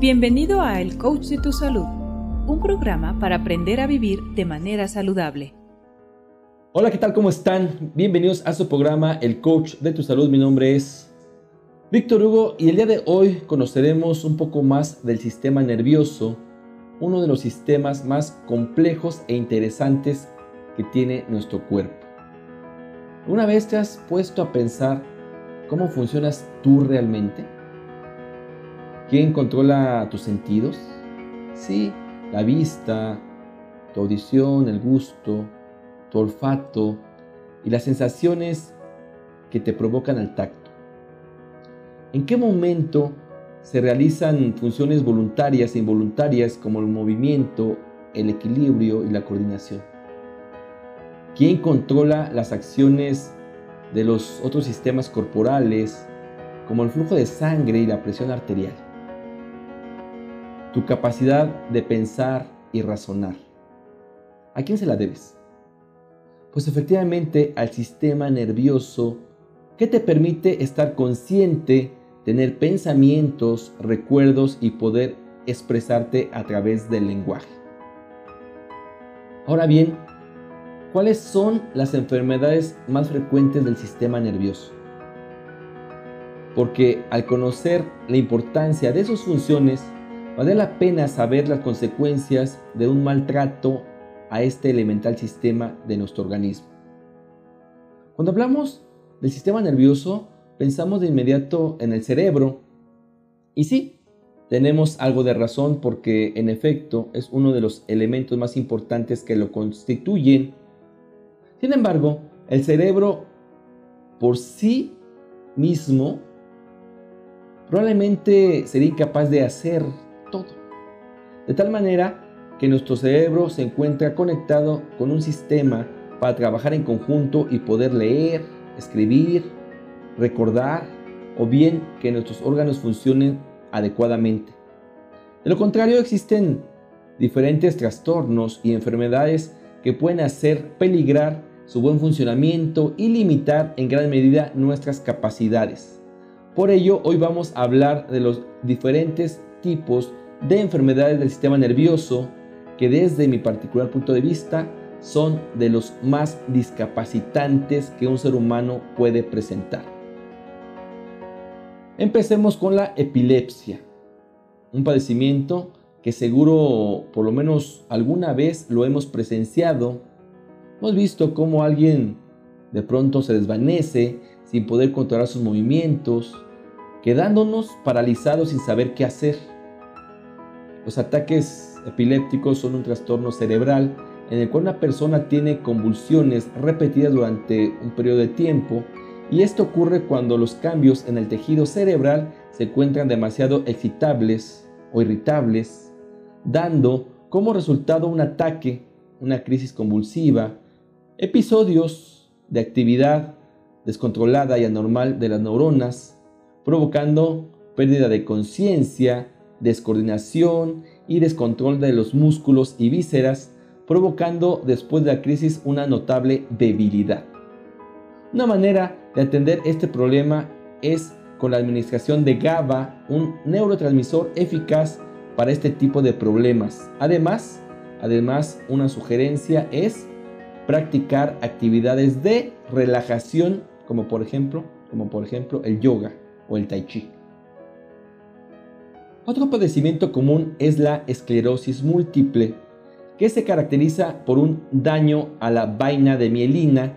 Bienvenido a El Coach de tu Salud, un programa para aprender a vivir de manera saludable. Hola, ¿qué tal? ¿Cómo están? Bienvenidos a su programa El Coach de tu Salud. Mi nombre es Víctor Hugo y el día de hoy conoceremos un poco más del sistema nervioso, uno de los sistemas más complejos e interesantes que tiene nuestro cuerpo. ¿Una vez te has puesto a pensar cómo funcionas tú realmente? ¿Quién controla tus sentidos? Sí, la vista, tu audición, el gusto, tu olfato y las sensaciones que te provocan al tacto. ¿En qué momento se realizan funciones voluntarias e involuntarias como el movimiento, el equilibrio y la coordinación? ¿Quién controla las acciones de los otros sistemas corporales como el flujo de sangre y la presión arterial? Tu capacidad de pensar y razonar. ¿A quién se la debes? Pues efectivamente al sistema nervioso que te permite estar consciente, tener pensamientos, recuerdos y poder expresarte a través del lenguaje. Ahora bien, ¿cuáles son las enfermedades más frecuentes del sistema nervioso? Porque al conocer la importancia de sus funciones, Vale la pena saber las consecuencias de un maltrato a este elemental sistema de nuestro organismo. Cuando hablamos del sistema nervioso, pensamos de inmediato en el cerebro. Y sí, tenemos algo de razón porque en efecto es uno de los elementos más importantes que lo constituyen. Sin embargo, el cerebro por sí mismo probablemente sería incapaz de hacer todo. De tal manera que nuestro cerebro se encuentra conectado con un sistema para trabajar en conjunto y poder leer, escribir, recordar o bien que nuestros órganos funcionen adecuadamente. De lo contrario, existen diferentes trastornos y enfermedades que pueden hacer peligrar su buen funcionamiento y limitar en gran medida nuestras capacidades. Por ello, hoy vamos a hablar de los diferentes tipos de enfermedades del sistema nervioso que desde mi particular punto de vista son de los más discapacitantes que un ser humano puede presentar. Empecemos con la epilepsia, un padecimiento que seguro por lo menos alguna vez lo hemos presenciado. Hemos visto cómo alguien de pronto se desvanece sin poder controlar sus movimientos, quedándonos paralizados sin saber qué hacer. Los ataques epilépticos son un trastorno cerebral en el cual una persona tiene convulsiones repetidas durante un periodo de tiempo y esto ocurre cuando los cambios en el tejido cerebral se encuentran demasiado excitables o irritables, dando como resultado un ataque, una crisis convulsiva, episodios de actividad descontrolada y anormal de las neuronas, provocando pérdida de conciencia, descoordinación y descontrol de los músculos y vísceras, provocando después de la crisis una notable debilidad. Una manera de atender este problema es con la administración de GABA, un neurotransmisor eficaz para este tipo de problemas. Además, además una sugerencia es practicar actividades de relajación como por ejemplo, como por ejemplo el yoga o el tai chi. Otro padecimiento común es la esclerosis múltiple, que se caracteriza por un daño a la vaina de mielina,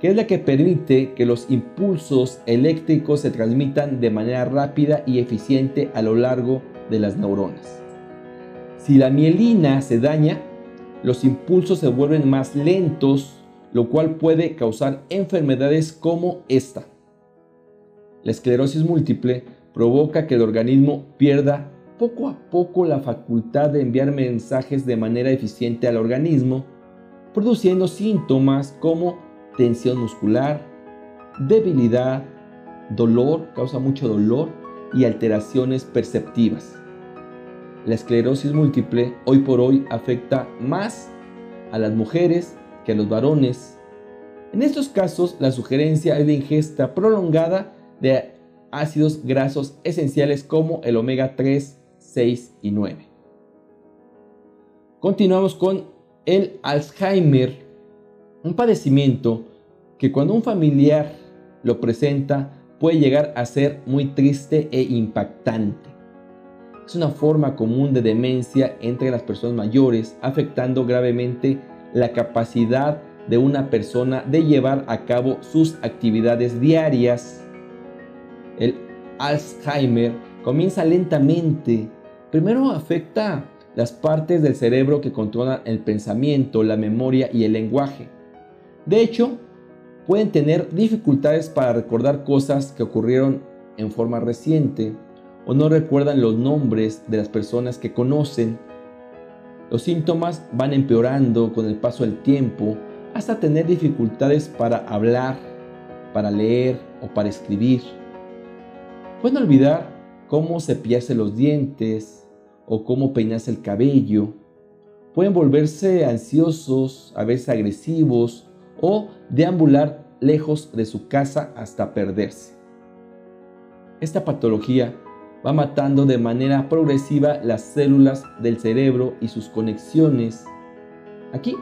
que es la que permite que los impulsos eléctricos se transmitan de manera rápida y eficiente a lo largo de las neuronas. Si la mielina se daña, los impulsos se vuelven más lentos, lo cual puede causar enfermedades como esta. La esclerosis múltiple provoca que el organismo pierda poco a poco la facultad de enviar mensajes de manera eficiente al organismo, produciendo síntomas como tensión muscular, debilidad, dolor, causa mucho dolor y alteraciones perceptivas. La esclerosis múltiple hoy por hoy afecta más a las mujeres que a los varones. En estos casos, la sugerencia es de ingesta prolongada de ácidos grasos esenciales como el omega 3 6 y 9. Continuamos con el Alzheimer, un padecimiento que cuando un familiar lo presenta puede llegar a ser muy triste e impactante. Es una forma común de demencia entre las personas mayores, afectando gravemente la capacidad de una persona de llevar a cabo sus actividades diarias. El Alzheimer comienza lentamente. Primero afecta las partes del cerebro que controlan el pensamiento, la memoria y el lenguaje. De hecho, pueden tener dificultades para recordar cosas que ocurrieron en forma reciente o no recuerdan los nombres de las personas que conocen. Los síntomas van empeorando con el paso del tiempo hasta tener dificultades para hablar, para leer o para escribir. Pueden olvidar cómo cepillarse los dientes o cómo peinarse el cabello. Pueden volverse ansiosos, a veces agresivos o deambular lejos de su casa hasta perderse. Esta patología va matando de manera progresiva las células del cerebro y sus conexiones. Aquí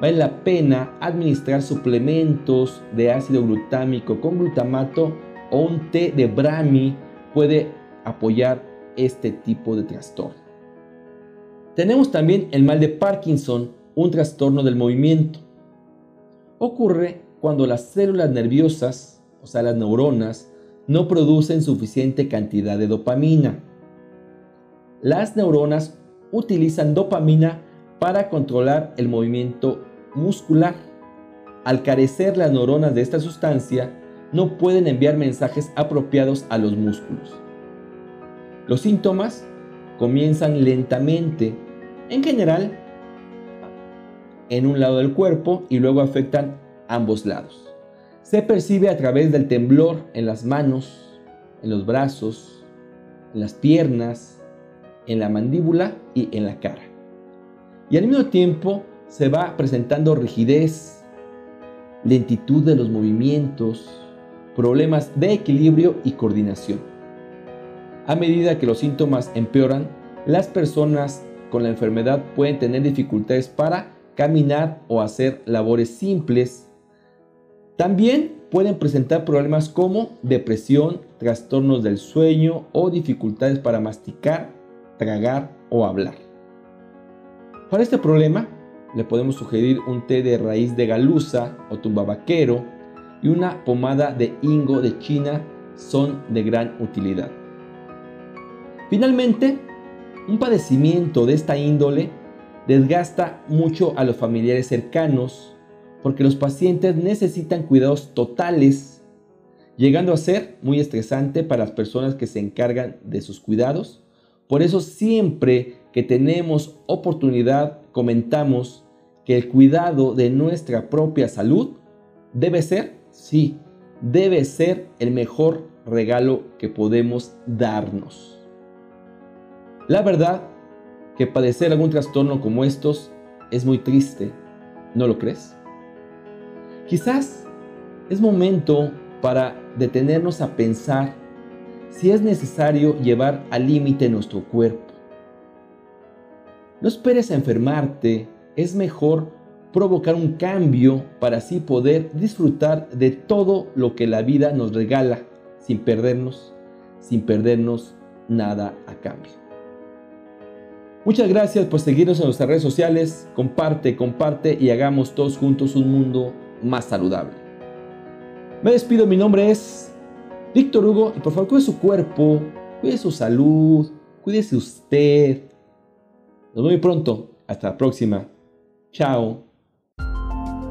vale la pena administrar suplementos de ácido glutámico con glutamato un té de Brahmi puede apoyar este tipo de trastorno. Tenemos también el mal de Parkinson, un trastorno del movimiento. Ocurre cuando las células nerviosas, o sea, las neuronas, no producen suficiente cantidad de dopamina. Las neuronas utilizan dopamina para controlar el movimiento muscular. Al carecer las neuronas de esta sustancia, no pueden enviar mensajes apropiados a los músculos. Los síntomas comienzan lentamente, en general, en un lado del cuerpo y luego afectan ambos lados. Se percibe a través del temblor en las manos, en los brazos, en las piernas, en la mandíbula y en la cara. Y al mismo tiempo se va presentando rigidez, lentitud de los movimientos, problemas de equilibrio y coordinación. A medida que los síntomas empeoran, las personas con la enfermedad pueden tener dificultades para caminar o hacer labores simples. También pueden presentar problemas como depresión, trastornos del sueño o dificultades para masticar, tragar o hablar. Para este problema, le podemos sugerir un té de raíz de galuza o tumbabaquero y una pomada de hingo de China son de gran utilidad. Finalmente, un padecimiento de esta índole desgasta mucho a los familiares cercanos porque los pacientes necesitan cuidados totales, llegando a ser muy estresante para las personas que se encargan de sus cuidados. Por eso siempre que tenemos oportunidad comentamos que el cuidado de nuestra propia salud debe ser, sí, debe ser el mejor regalo que podemos darnos. La verdad que padecer algún trastorno como estos es muy triste, ¿no lo crees? Quizás es momento para detenernos a pensar si es necesario llevar al límite nuestro cuerpo no esperes a enfermarte, es mejor provocar un cambio para así poder disfrutar de todo lo que la vida nos regala sin perdernos, sin perdernos nada a cambio. Muchas gracias por seguirnos en nuestras redes sociales, comparte, comparte y hagamos todos juntos un mundo más saludable. Me despido, mi nombre es Víctor Hugo y por favor cuide su cuerpo, cuide su salud, cuídese usted, nos vemos muy pronto. Hasta la próxima. Chao.